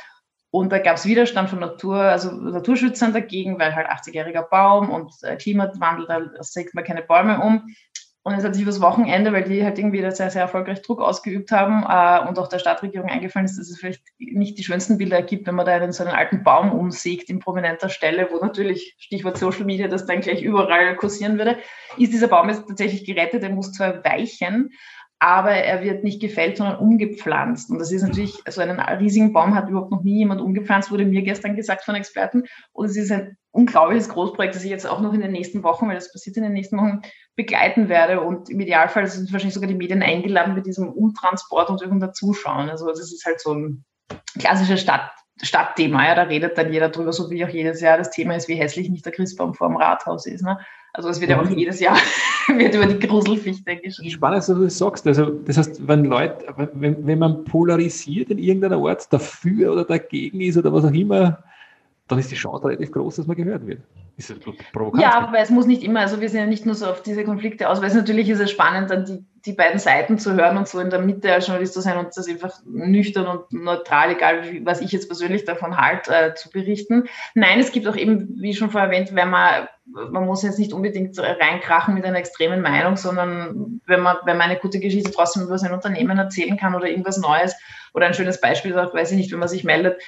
Und da gab es Widerstand von Natur, also Naturschützern dagegen, weil halt 80-jähriger Baum und äh, Klimawandel, da sägt man keine Bäume um. Und es hat sich übers Wochenende, weil die halt irgendwie da sehr, sehr erfolgreich Druck ausgeübt haben äh, und auch der Stadtregierung eingefallen ist, dass es vielleicht nicht die schönsten Bilder ergibt, wenn man da einen, so einen alten Baum umsägt in prominenter Stelle, wo natürlich, Stichwort Social Media, das dann gleich überall kursieren würde, ist dieser Baum jetzt tatsächlich gerettet, er muss zwar weichen, aber er wird nicht gefällt, sondern umgepflanzt. Und das ist natürlich, so also einen riesigen Baum hat überhaupt noch nie jemand umgepflanzt, wurde mir gestern gesagt von Experten. Und es ist ein unglaubliches Großprojekt, das ich jetzt auch noch in den nächsten Wochen, weil das passiert in den nächsten Wochen, begleiten werde. Und im Idealfall sind wahrscheinlich sogar die Medien eingeladen bei diesem Umtransport und dürfen dazuschauen. Also das ist halt so ein klassisches Stadt, Stadtthema. Ja, da redet dann jeder drüber, so wie auch jedes Jahr das Thema ist, wie hässlich nicht der Christbaum vor dem Rathaus ist. Ne? Also es wird ja auch mhm. jedes Jahr wird über die Gruselfichte geschrieben.
Spannend, dass du das sagst. Also das heißt, wenn Leute, wenn, wenn man polarisiert in irgendeiner Art dafür oder dagegen ist oder was auch immer, dann ist die Chance relativ groß, dass man gehört wird.
Ist das provokant? Ja, aber es muss nicht immer, also wir sind ja nicht nur so auf diese Konflikte aus, weil es natürlich ist es spannend, dann die, die beiden Seiten zu hören und so in der Mitte als Journalist zu sein und das einfach nüchtern und neutral, egal was ich jetzt persönlich davon halte, äh, zu berichten. Nein, es gibt auch eben, wie schon vorher erwähnt, wenn man, man muss jetzt nicht unbedingt reinkrachen mit einer extremen Meinung, sondern wenn man, wenn man eine gute Geschichte trotzdem über sein Unternehmen erzählen kann oder irgendwas Neues oder ein schönes Beispiel, auch, weiß ich nicht, wenn man sich meldet,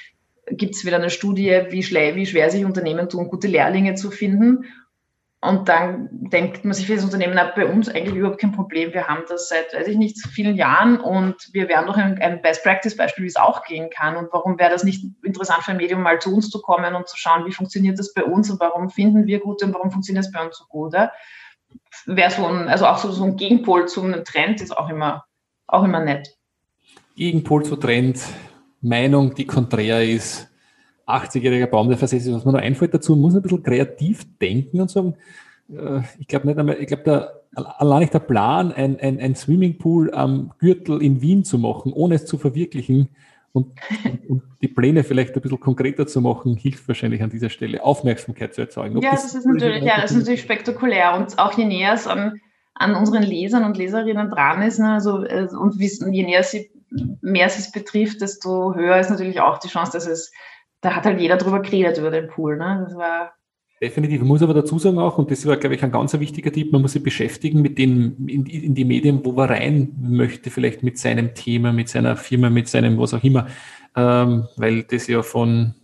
gibt es wieder eine Studie, wie, wie schwer sich Unternehmen tun, gute Lehrlinge zu finden. Und dann denkt man sich für das Unternehmen, na, bei uns eigentlich überhaupt kein Problem. Wir haben das seit, weiß ich nicht, vielen Jahren und wir wären doch ein, Best-Practice-Beispiel, wie es auch gehen kann. Und warum wäre das nicht interessant für ein Medium, mal zu uns zu kommen und zu schauen, wie funktioniert das bei uns und warum finden wir gut und warum funktioniert das bei uns so gut? Ja? Wäre so ein, also auch so, so ein Gegenpol zum Trend ist auch immer, auch immer nett.
Gegenpol zu Trend, Meinung, die konträr ist. 80-jähriger Baum, der versetzt ist, was mir noch einfällt dazu, muss ein bisschen kreativ denken und sagen, äh, ich glaube nicht einmal, ich glaube, da allein nicht der Plan, ein, ein, ein Swimmingpool am Gürtel in Wien zu machen, ohne es zu verwirklichen und, und, die Pläne vielleicht ein bisschen konkreter zu machen, hilft wahrscheinlich an dieser Stelle, Aufmerksamkeit zu erzeugen.
Ob ja, das, das ist natürlich, ja, das ist natürlich spektakulär und auch je näher es an, an unseren Lesern und Leserinnen dran ist, ne, also, äh, und je näher sie mehr es betrifft, desto höher ist natürlich auch die Chance, dass es, da hat halt jeder drüber geredet über den Pool. Ne? Das war
Definitiv. Man muss aber dazu sagen auch, und das war, glaube ich, ein ganz wichtiger Tipp, man muss sich beschäftigen mit den, in, in, die Medien, wo man rein möchte, vielleicht mit seinem Thema, mit seiner Firma, mit seinem was auch immer, ähm, weil das ja von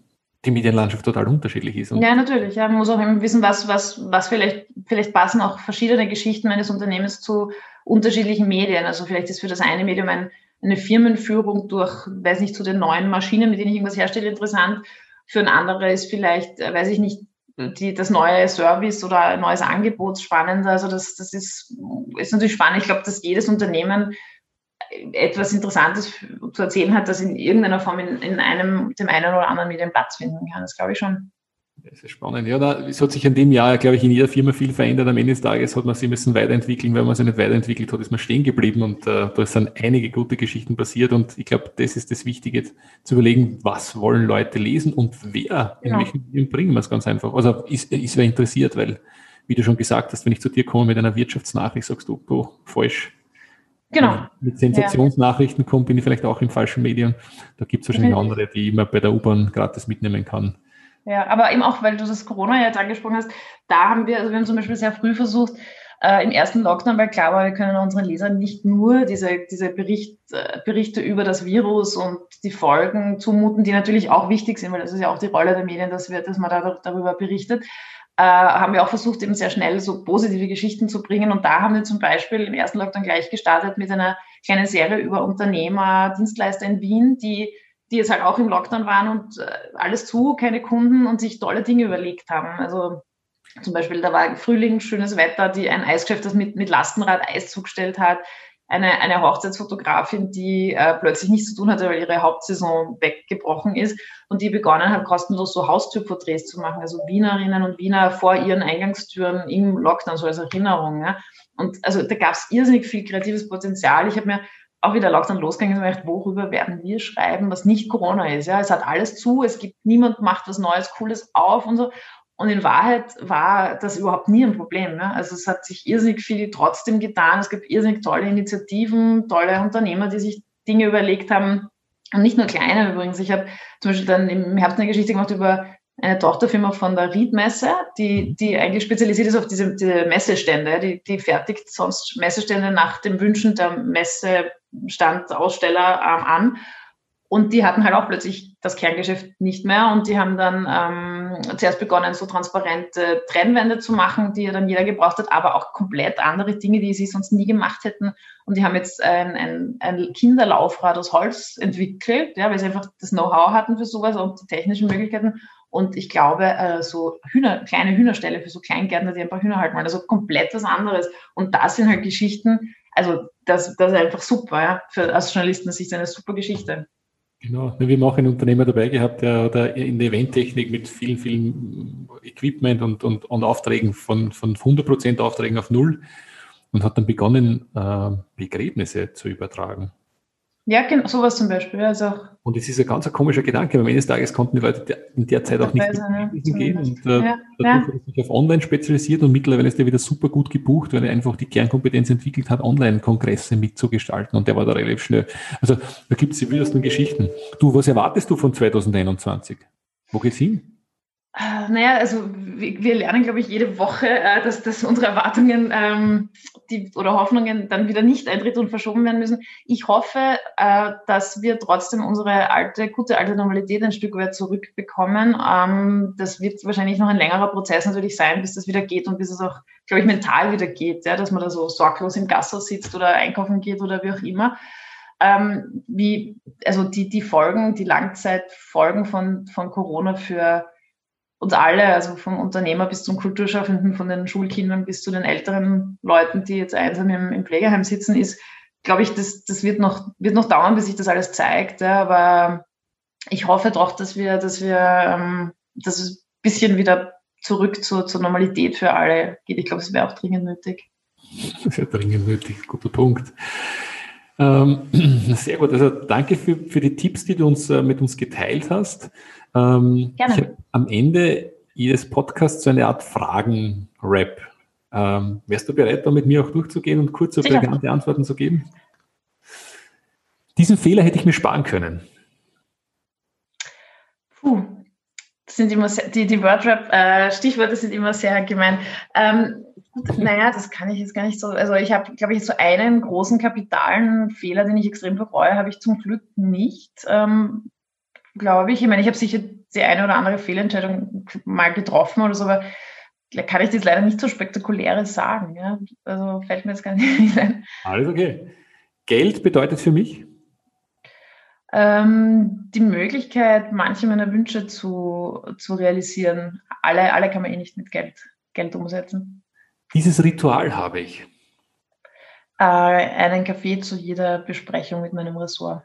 die Medienlandschaft total unterschiedlich ist.
Und ja, natürlich. Ja. Man muss auch immer wissen, was, was, was vielleicht, vielleicht passen auch verschiedene Geschichten meines Unternehmens zu unterschiedlichen Medien. Also vielleicht ist für das eine Medium ein, eine Firmenführung durch, weiß nicht, zu den neuen Maschinen, mit denen ich irgendwas herstelle, interessant. Für ein anderer ist vielleicht, äh, weiß ich nicht, die, das neue Service oder ein neues Angebot spannender. Also das, das ist, ist natürlich spannend. Ich glaube, dass jedes Unternehmen etwas Interessantes zu erzählen hat, das in irgendeiner Form in, in einem, dem einen oder anderen Medium Platz finden kann. Das glaube ich schon.
Das ist spannend. Ja, da, es hat sich in dem Jahr, glaube ich, in jeder Firma viel verändert. Am Ende des Tages hat man sich müssen weiterentwickeln. Wenn man sich nicht weiterentwickelt hat, ist man stehen geblieben und äh, da sind einige gute Geschichten passiert. Und ich glaube, das ist das Wichtige, zu überlegen, was wollen Leute lesen und wer, in genau. welchen Medium bringen wir es ganz einfach. Also ist, ist wer interessiert, weil, wie du schon gesagt hast, wenn ich zu dir komme mit einer Wirtschaftsnachricht, sagst du, oh, falsch.
Genau.
mit Sensationsnachrichten ja. kommt, bin ich vielleicht auch im falschen Medium. Da gibt es wahrscheinlich andere, die man bei der U-Bahn gratis mitnehmen kann.
Ja, aber eben auch, weil du das Corona jetzt angesprochen hast, da haben wir, also wir haben zum Beispiel sehr früh versucht, äh, im ersten Lockdown, weil klar war, wir können unseren Lesern nicht nur diese, diese Bericht, äh, Berichte über das Virus und die Folgen zumuten, die natürlich auch wichtig sind, weil das ist ja auch die Rolle der Medien, dass, wir, dass man da, darüber berichtet, äh, haben wir auch versucht, eben sehr schnell so positive Geschichten zu bringen. Und da haben wir zum Beispiel im ersten Lockdown gleich gestartet mit einer kleinen Serie über Unternehmer, Dienstleister in Wien, die die jetzt halt auch im Lockdown waren und äh, alles zu, keine Kunden und sich tolle Dinge überlegt haben. Also zum Beispiel, da war Frühling, schönes Wetter, die ein Eisgeschäft, das mit, mit Lastenrad Eis zugestellt hat. Eine, eine Hochzeitsfotografin, die äh, plötzlich nichts zu tun hatte, weil ihre Hauptsaison weggebrochen ist und die begonnen hat, kostenlos so Haustürporträts zu machen, also Wienerinnen und Wiener vor ihren Eingangstüren im Lockdown, so als Erinnerung. Ja. Und also da gab es irrsinnig viel kreatives Potenzial. Ich habe mir auch wieder Lockdown losgegangen ist, worüber werden wir schreiben, was nicht Corona ist. Ja, es hat alles zu, es gibt niemand macht was Neues, Cooles auf und so. Und in Wahrheit war das überhaupt nie ein Problem. Ne? Also es hat sich irrsinnig viel trotzdem getan. Es gibt irrsinnig tolle Initiativen, tolle Unternehmer, die sich Dinge überlegt haben. Und nicht nur kleine übrigens. Ich habe zum Beispiel dann im Herbst eine Geschichte gemacht über eine Tochterfirma von der Riedmesse, die, die eigentlich spezialisiert ist auf diese, diese Messestände. Die, die fertigt sonst Messestände nach den Wünschen der Messestandaussteller ähm, an. Und die hatten halt auch plötzlich das Kerngeschäft nicht mehr und die haben dann ähm, zuerst begonnen, so transparente Trennwände zu machen, die ja dann jeder gebraucht hat, aber auch komplett andere Dinge, die sie sonst nie gemacht hätten. Und die haben jetzt ein, ein, ein Kinderlaufrad aus Holz entwickelt, ja, weil sie einfach das Know-how hatten für sowas und die technischen Möglichkeiten. Und ich glaube, äh, so Hühner, kleine Hühnerställe für so Kleingärtner, die ein paar Hühner halten wollen, also komplett was anderes. Und das sind halt Geschichten, also das, das ist einfach super, ja, für, aus Journalistensicht eine super Geschichte.
Genau, wir haben auch einen Unternehmer dabei gehabt, der, der in der Eventtechnik mit vielen, vielen Equipment und, und, und Aufträgen von, von 100% Aufträgen auf Null und hat dann begonnen, äh, Begräbnisse zu übertragen.
Ja, genau, sowas zum Beispiel. Also
und es ist ein ganz komischer Gedanke, weil des Tages konnten die Leute in der Zeit auch nicht
sein,
ja, gehen. Und äh, ja, dadurch ja. hat er sich auf Online spezialisiert und mittlerweile ist er wieder super gut gebucht, weil er einfach die Kernkompetenz entwickelt hat, Online-Kongresse mitzugestalten und der war da relativ schnell. Also da gibt es die wildesten Geschichten. Du, was erwartest du von 2021? Wo geht's hin?
Äh, naja, also wir lernen, glaube ich, jede Woche, äh, dass, dass unsere Erwartungen ähm, die, oder Hoffnungen dann wieder nicht eintreten und verschoben werden müssen. Ich hoffe, äh, dass wir trotzdem unsere alte, gute alte Normalität ein Stück weit zurückbekommen. Ähm, das wird wahrscheinlich noch ein längerer Prozess natürlich sein, bis das wieder geht und bis es auch, glaube ich, mental wieder geht, ja, dass man da so sorglos im Gasser sitzt oder einkaufen geht oder wie auch immer. Ähm, wie, also die, die Folgen, die Langzeitfolgen von, von Corona für uns alle, also vom Unternehmer bis zum Kulturschaffenden, von den Schulkindern bis zu den älteren Leuten, die jetzt einsam im, im Pflegeheim sitzen, ist, glaube ich, das, das wird, noch, wird noch dauern, bis sich das alles zeigt. Ja, aber ich hoffe doch, dass wir, dass wir, ähm, dass es ein bisschen wieder zurück zur, zur Normalität für alle geht. Ich glaube, es wäre auch dringend nötig.
Sehr dringend nötig, guter Punkt. Ähm, sehr gut, also danke für, für die Tipps, die du uns äh, mit uns geteilt hast. Ähm, Gerne. am Ende jedes Podcasts so eine Art Fragen-Rap. Ähm, wärst du bereit, da mit mir auch durchzugehen und kurze, prägnante Antworten zu geben? Diesen Fehler hätte ich mir sparen können.
Puh, das sind immer sehr, die, die Wordrap-Stichworte äh, sind immer sehr gemein. Ähm, naja, das kann ich jetzt gar nicht so. Also ich habe, glaube ich, so einen großen kapitalen Fehler, den ich extrem bereue, habe ich zum Glück nicht. Ähm, glaube ich. Ich meine, ich habe sicher die eine oder andere Fehlentscheidung mal getroffen oder so, aber kann ich das leider nicht so spektakuläres sagen. Ja? Also fällt mir jetzt gar nicht ein.
Alles okay. Geld bedeutet für mich?
Ähm, die Möglichkeit, manche meiner Wünsche zu, zu realisieren. Alle, alle kann man eh nicht mit Geld, Geld umsetzen.
Dieses Ritual habe ich.
Äh, einen Kaffee zu jeder Besprechung mit meinem Ressort.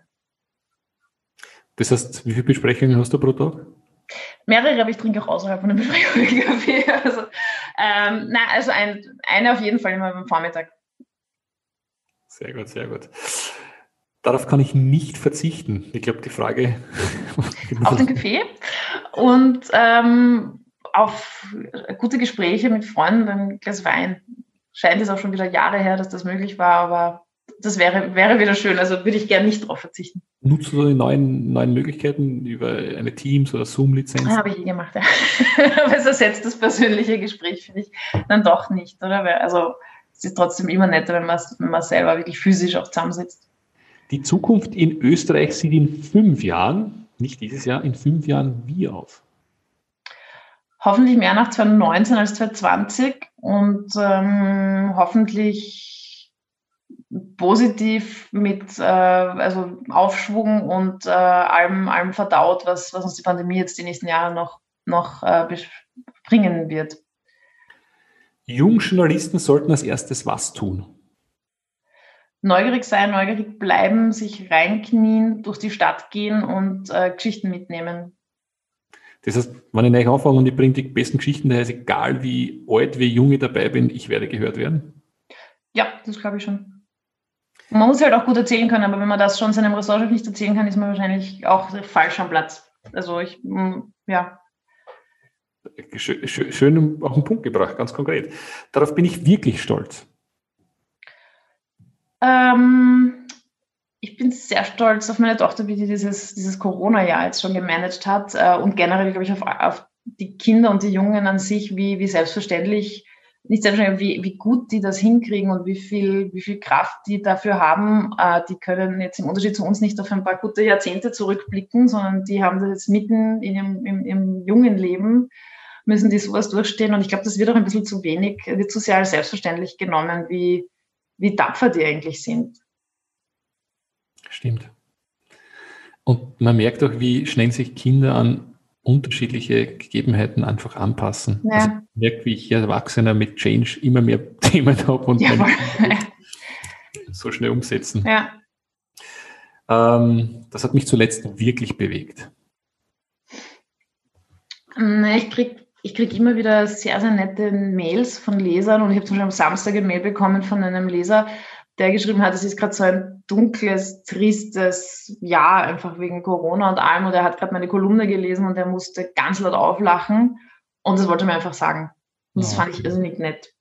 Das heißt, wie viele Besprechungen hast du pro Tag?
Mehrere, aber ich trinke auch außerhalb von der Besprechung Kaffee. Also, ähm, nein, also ein, eine auf jeden Fall immer am Vormittag.
Sehr gut, sehr gut. Darauf kann ich nicht verzichten. Ich glaube, die Frage.
auf den Kaffee und ähm, auf gute Gespräche mit Freunden, ein Glas Wein. Scheint es auch schon wieder Jahre her, dass das möglich war, aber das wäre, wäre wieder schön. Also würde ich gerne nicht darauf verzichten.
Nutzt du die neuen, neuen Möglichkeiten über eine Teams- oder Zoom-Lizenz?
Habe ich eh gemacht, ja. Aber es ersetzt das persönliche Gespräch, finde ich, dann doch nicht, oder? Also es ist trotzdem immer netter, wenn man, wenn man selber wirklich physisch auch zusammensitzt.
Die Zukunft in Österreich sieht in fünf Jahren, nicht dieses Jahr, in fünf Jahren wie aus?
Hoffentlich mehr nach 2019 als 2020 und ähm, hoffentlich positiv mit äh, also Aufschwung und äh, allem, allem verdaut, was, was uns die Pandemie jetzt die nächsten Jahre noch, noch äh, bringen wird.
Jungjournalisten sollten als erstes was tun?
Neugierig sein, neugierig bleiben, sich reinknien, durch die Stadt gehen und äh, Geschichten mitnehmen.
Das heißt, wenn ich neu anfange und ich bringe die besten Geschichten, daher ist egal wie alt, wie jung ich dabei bin, ich werde gehört werden?
Ja, das glaube ich schon. Man muss halt auch gut erzählen können, aber wenn man das schon seinem Ressortchef nicht erzählen kann, ist man wahrscheinlich auch falsch am Platz. Also ich, mm, ja,
Schön, schön auf den Punkt gebracht, ganz konkret. Darauf bin ich wirklich stolz.
Ähm, ich bin sehr stolz auf meine Tochter, wie sie dieses, dieses Corona-Jahr jetzt schon gemanagt hat äh, und generell, glaube ich, auf, auf, die Kinder und die Jungen an sich, wie, wie selbstverständlich, nicht selbstverständlich, wie, wie gut die das hinkriegen und wie viel, wie viel Kraft die dafür haben. Äh, die können jetzt im Unterschied zu uns nicht auf ein paar gute Jahrzehnte zurückblicken, sondern die haben das jetzt mitten in ihrem, im, im jungen Leben müssen die sowas durchstehen. Und ich glaube, das wird auch ein bisschen zu wenig, wird zu sehr als selbstverständlich genommen, wie, wie tapfer die eigentlich sind.
Stimmt. Und man merkt auch, wie schnell sich Kinder an unterschiedliche Gegebenheiten einfach anpassen. Ja. Also man merkt, wie ich als Erwachsener mit Change immer mehr Themen habe und ja, so schnell umsetzen.
Ja.
Ähm, das hat mich zuletzt wirklich bewegt.
Ich kriege ich kriege immer wieder sehr, sehr nette Mails von Lesern und ich habe zum Beispiel am Samstag eine Mail bekommen von einem Leser, der geschrieben hat, es ist gerade so ein dunkles, tristes Jahr, einfach wegen Corona und allem. Und er hat gerade meine Kolumne gelesen und er musste ganz laut auflachen. Und das wollte er mir einfach sagen. Und das ja. fand ich irrsinnig nett.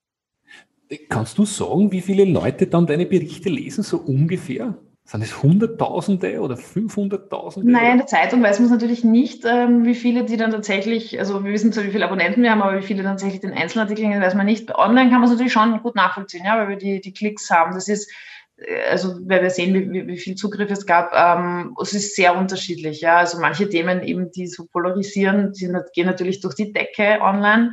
Kannst du sagen, wie viele Leute dann deine Berichte lesen, so ungefähr? Sind es Hunderttausende oder Fünfhunderttausende?
Nein, in der Zeitung weiß man es natürlich nicht, ähm, wie viele die dann tatsächlich, also wir wissen zwar, wie viele Abonnenten wir haben, aber wie viele dann tatsächlich den Einzelartikel weiß man nicht. Online kann man es natürlich schon gut nachvollziehen, ja, weil wir die, die Klicks haben. Das ist, also weil wir sehen, wie, wie, viel Zugriff es gab, ähm, es ist sehr unterschiedlich. Ja, also manche Themen eben, die so polarisieren, die gehen natürlich durch die Decke online,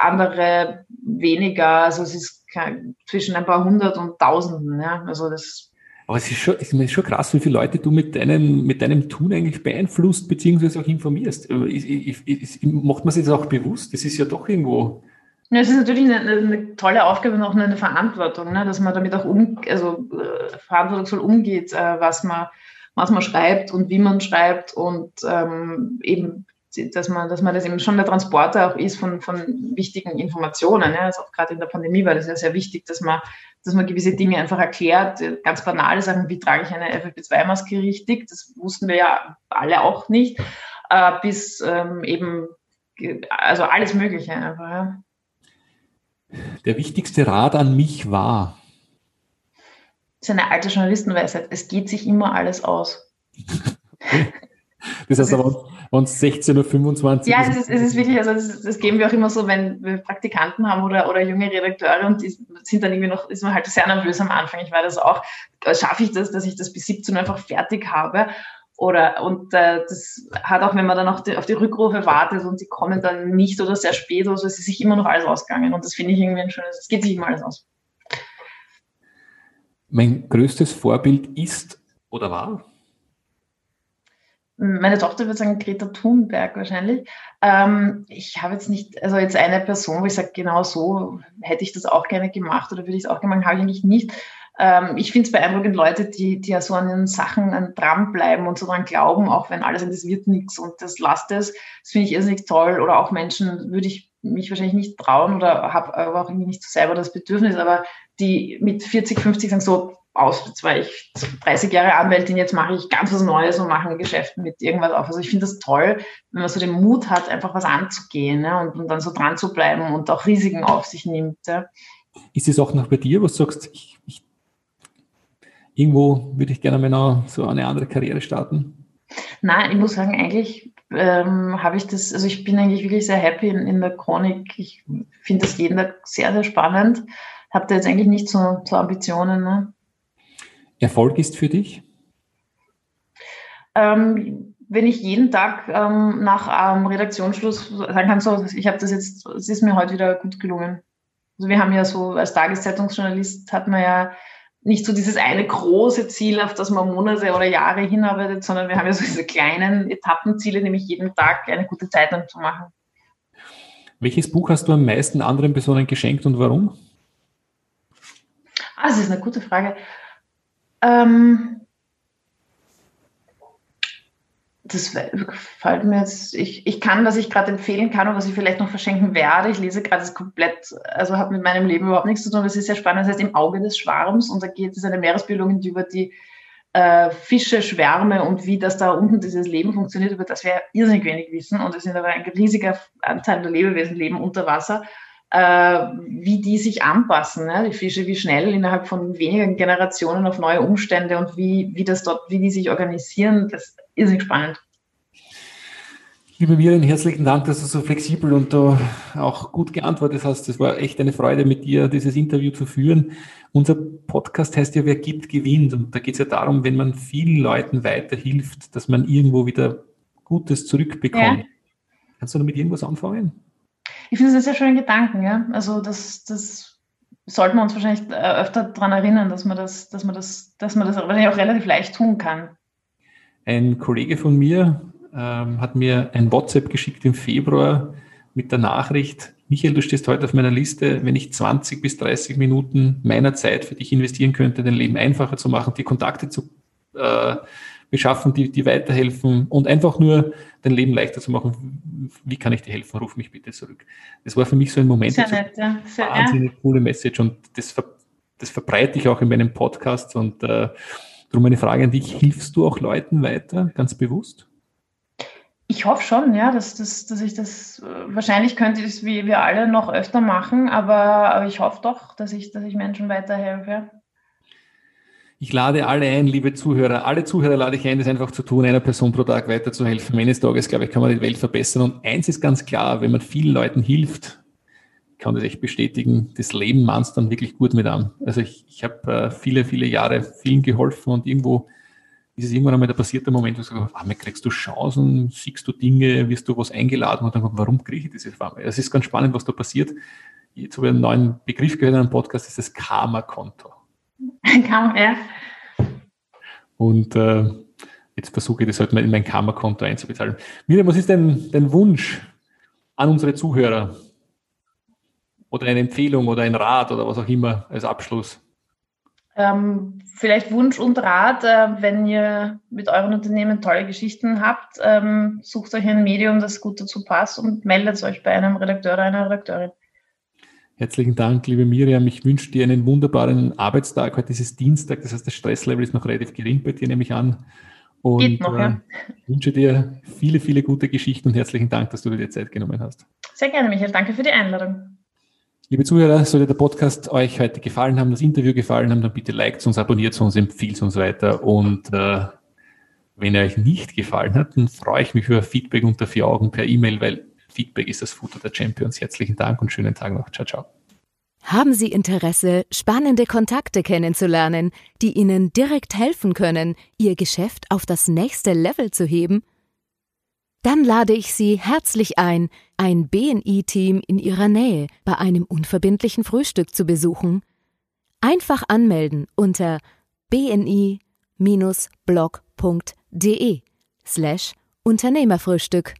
andere weniger. Also es ist kein, zwischen ein paar hundert und Tausenden. Ja, also das
aber es ist schon, es ist schon krass, wie viele Leute du mit deinem, mit deinem Tun eigentlich beeinflusst, beziehungsweise auch informierst. Ich, ich, ich, macht man sich das auch bewusst? Das ist ja doch irgendwo.
Ja, es ist natürlich eine, eine tolle Aufgabe und auch eine Verantwortung, ne, dass man damit auch um, also äh, verantwortungsvoll umgeht, äh, was man, was man schreibt und wie man schreibt und ähm, eben dass man, dass man das eben schon der Transporter auch ist von, von wichtigen Informationen. Ja. Also auch gerade in der Pandemie war das ja sehr wichtig, dass man, dass man gewisse Dinge einfach erklärt. Ganz banale Sachen, wie trage ich eine FFP2-Maske richtig? Das wussten wir ja alle auch nicht. Äh, bis ähm, eben, also alles Mögliche einfach. Ja.
Der wichtigste Rat an mich war.
Das ist eine alte Journalistenweisheit. Es geht sich immer alles aus.
das heißt aber, und 16.25 Uhr.
Ja, es ist, es ist wirklich, also das, das, geben wir auch immer so, wenn wir Praktikanten haben oder, oder junge Redakteure und die sind dann irgendwie noch, ist man halt sehr nervös am Anfang. Ich war das auch, schaffe ich das, dass ich das bis 17 Uhr einfach fertig habe. Oder und äh, das hat auch, wenn man dann auf die, auf die Rückrufe wartet und die kommen dann nicht oder sehr spät, also es ist sich immer noch alles ausgegangen. Und das finde ich irgendwie ein schönes, es geht sich immer alles aus.
Mein größtes Vorbild ist oder war?
Meine Tochter würde sagen Greta Thunberg wahrscheinlich. Ähm, ich habe jetzt nicht, also jetzt eine Person, wo ich sage, genau so hätte ich das auch gerne gemacht oder würde ich es auch gemacht, habe ich eigentlich nicht. Ähm, ich finde es beeindruckend, Leute, die, die ja so an den Sachen an dranbleiben und so dran glauben, auch wenn alles sagt, das wird nichts und das lasst es. Das finde ich irrsinnig toll. Oder auch Menschen, würde ich mich wahrscheinlich nicht trauen oder habe aber auch irgendwie nicht so selber das Bedürfnis, aber die mit 40, 50 sagen so, aus, jetzt war ich 30 Jahre Anwältin, jetzt mache ich ganz was Neues und mache ein Geschäft mit irgendwas auf. Also ich finde das toll, wenn man so den Mut hat, einfach was anzugehen ne, und, und, dann so dran zu bleiben und auch Risiken auf sich nimmt. Ja.
Ist es auch noch bei dir, was du sagst, ich, irgendwo würde ich gerne mal noch so eine andere Karriere starten?
Nein, ich muss sagen, eigentlich ähm, habe ich das, also ich bin eigentlich wirklich sehr happy in, in der Chronik. Ich finde das jeden Tag sehr, sehr spannend. Habe da jetzt eigentlich nicht so, so Ambitionen. Ne?
Erfolg ist für dich?
Ähm, wenn ich jeden Tag ähm, nach ähm, Redaktionsschluss sagen kann, so, ich habe das jetzt, es ist mir heute wieder gut gelungen. Also wir haben ja so, als Tageszeitungsjournalist hat man ja nicht so dieses eine große Ziel, auf das man Monate oder Jahre hinarbeitet, sondern wir haben ja so diese kleinen Etappenziele, nämlich jeden Tag eine gute Zeitung zu machen.
Welches Buch hast du am meisten anderen Personen geschenkt und warum?
Ah, das ist eine gute Frage. Ähm, das fällt mir jetzt, ich, ich kann, was ich gerade empfehlen kann und was ich vielleicht noch verschenken werde. Ich lese gerade das komplett, also hat mit meinem Leben überhaupt nichts zu tun, es ist sehr spannend. Das heißt Im Auge des Schwarms und da geht es eine Meeresbiologin, über die äh, Fische, Schwärme und wie das da unten dieses Leben funktioniert, über das wir irrsinnig wenig wissen. Und es sind aber ein riesiger Anteil der Lebewesen leben unter Wasser wie die sich anpassen, ne? die Fische, wie schnell innerhalb von wenigen Generationen auf neue Umstände und wie, wie das dort, wie die sich organisieren, das ist irrsinnig spannend.
Liebe Miriam, herzlichen Dank, dass du so flexibel und uh, auch gut geantwortet hast. Es war echt eine Freude, mit dir dieses Interview zu führen. Unser Podcast heißt ja, wer gibt, gewinnt. Und da geht es ja darum, wenn man vielen Leuten weiterhilft, dass man irgendwo wieder Gutes zurückbekommt. Ja. Kannst du damit irgendwas anfangen?
Ich finde es sehr schöner Gedanken, ja. Also das, das sollten wir uns wahrscheinlich äh, öfter daran erinnern, dass man das, dass man das, dass man das wahrscheinlich auch relativ leicht tun kann.
Ein Kollege von mir ähm, hat mir ein WhatsApp geschickt im Februar mit der Nachricht, Michael, du stehst heute auf meiner Liste, wenn ich 20 bis 30 Minuten meiner Zeit für dich investieren könnte, dein Leben einfacher zu machen, die Kontakte zu äh, beschaffen, die, die weiterhelfen und einfach nur dein Leben leichter zu machen. Wie kann ich dir helfen? Ruf mich bitte zurück. Das war für mich so ein Moment,
Sehr nett, ja.
Sehr, wahnsinnig ja. coole Message und das, ver, das verbreite ich auch in meinem Podcast und äh, darum eine Frage an dich. Hilfst du auch Leuten weiter, ganz bewusst?
Ich hoffe schon, ja, dass, dass, dass ich das, wahrscheinlich könnte ich das wie wir alle noch öfter machen, aber, aber ich hoffe doch, dass ich, dass ich Menschen weiterhelfe.
Ich lade alle ein, liebe Zuhörer, alle Zuhörer lade ich ein, das einfach zu tun, einer Person pro Tag weiterzuhelfen. Eines Tages, glaube ich, kann man die Welt verbessern. Und eins ist ganz klar, wenn man vielen Leuten hilft, kann das echt bestätigen, das Leben mahnt dann wirklich gut mit an. Also ich, ich habe äh, viele, viele Jahre vielen geholfen und irgendwo ist es irgendwann einmal der passierte Moment, wo du sagst, ah, kriegst du Chancen, siehst du Dinge, wirst du was eingeladen und dann, warum kriege ich das jetzt? Es ist ganz spannend, was da passiert. Jetzt habe ich einen neuen Begriff gehört in einem Podcast, das ist das Karma-Konto. Kann, ja. Und äh, jetzt versuche ich das halt mal in mein Kammerkonto einzubezahlen. Miriam, was ist denn dein Wunsch an unsere Zuhörer? Oder eine Empfehlung oder ein Rat oder was auch immer als Abschluss?
Ähm, vielleicht Wunsch und Rat, äh, wenn ihr mit euren Unternehmen tolle Geschichten habt, ähm, sucht euch ein Medium, das gut dazu passt und meldet euch bei einem Redakteur oder einer Redakteurin.
Herzlichen Dank, liebe Miriam. Ich wünsche dir einen wunderbaren Arbeitstag. Heute ist es Dienstag, das heißt, das Stresslevel ist noch relativ gering bei dir, nehme ich an. Und Geht noch, ja. äh, wünsche dir viele, viele gute Geschichten und herzlichen Dank, dass du dir Zeit genommen hast.
Sehr gerne, Michael. Danke für die Einladung.
Liebe Zuhörer, sollte der Podcast euch heute gefallen haben, das Interview gefallen haben, dann bitte liked uns, abonniert uns, empfiehlt uns weiter. Und äh, wenn er euch nicht gefallen hat, dann freue ich mich über Feedback unter vier Augen per E-Mail, weil Feedback ist das Futter der Champions. Herzlichen Dank und schönen Tag noch. Ciao, ciao.
Haben Sie Interesse, spannende Kontakte kennenzulernen, die Ihnen direkt helfen können, Ihr Geschäft auf das nächste Level zu heben? Dann lade ich Sie herzlich ein, ein BNI-Team in Ihrer Nähe bei einem unverbindlichen Frühstück zu besuchen. Einfach anmelden unter bni-blog.de slash Unternehmerfrühstück.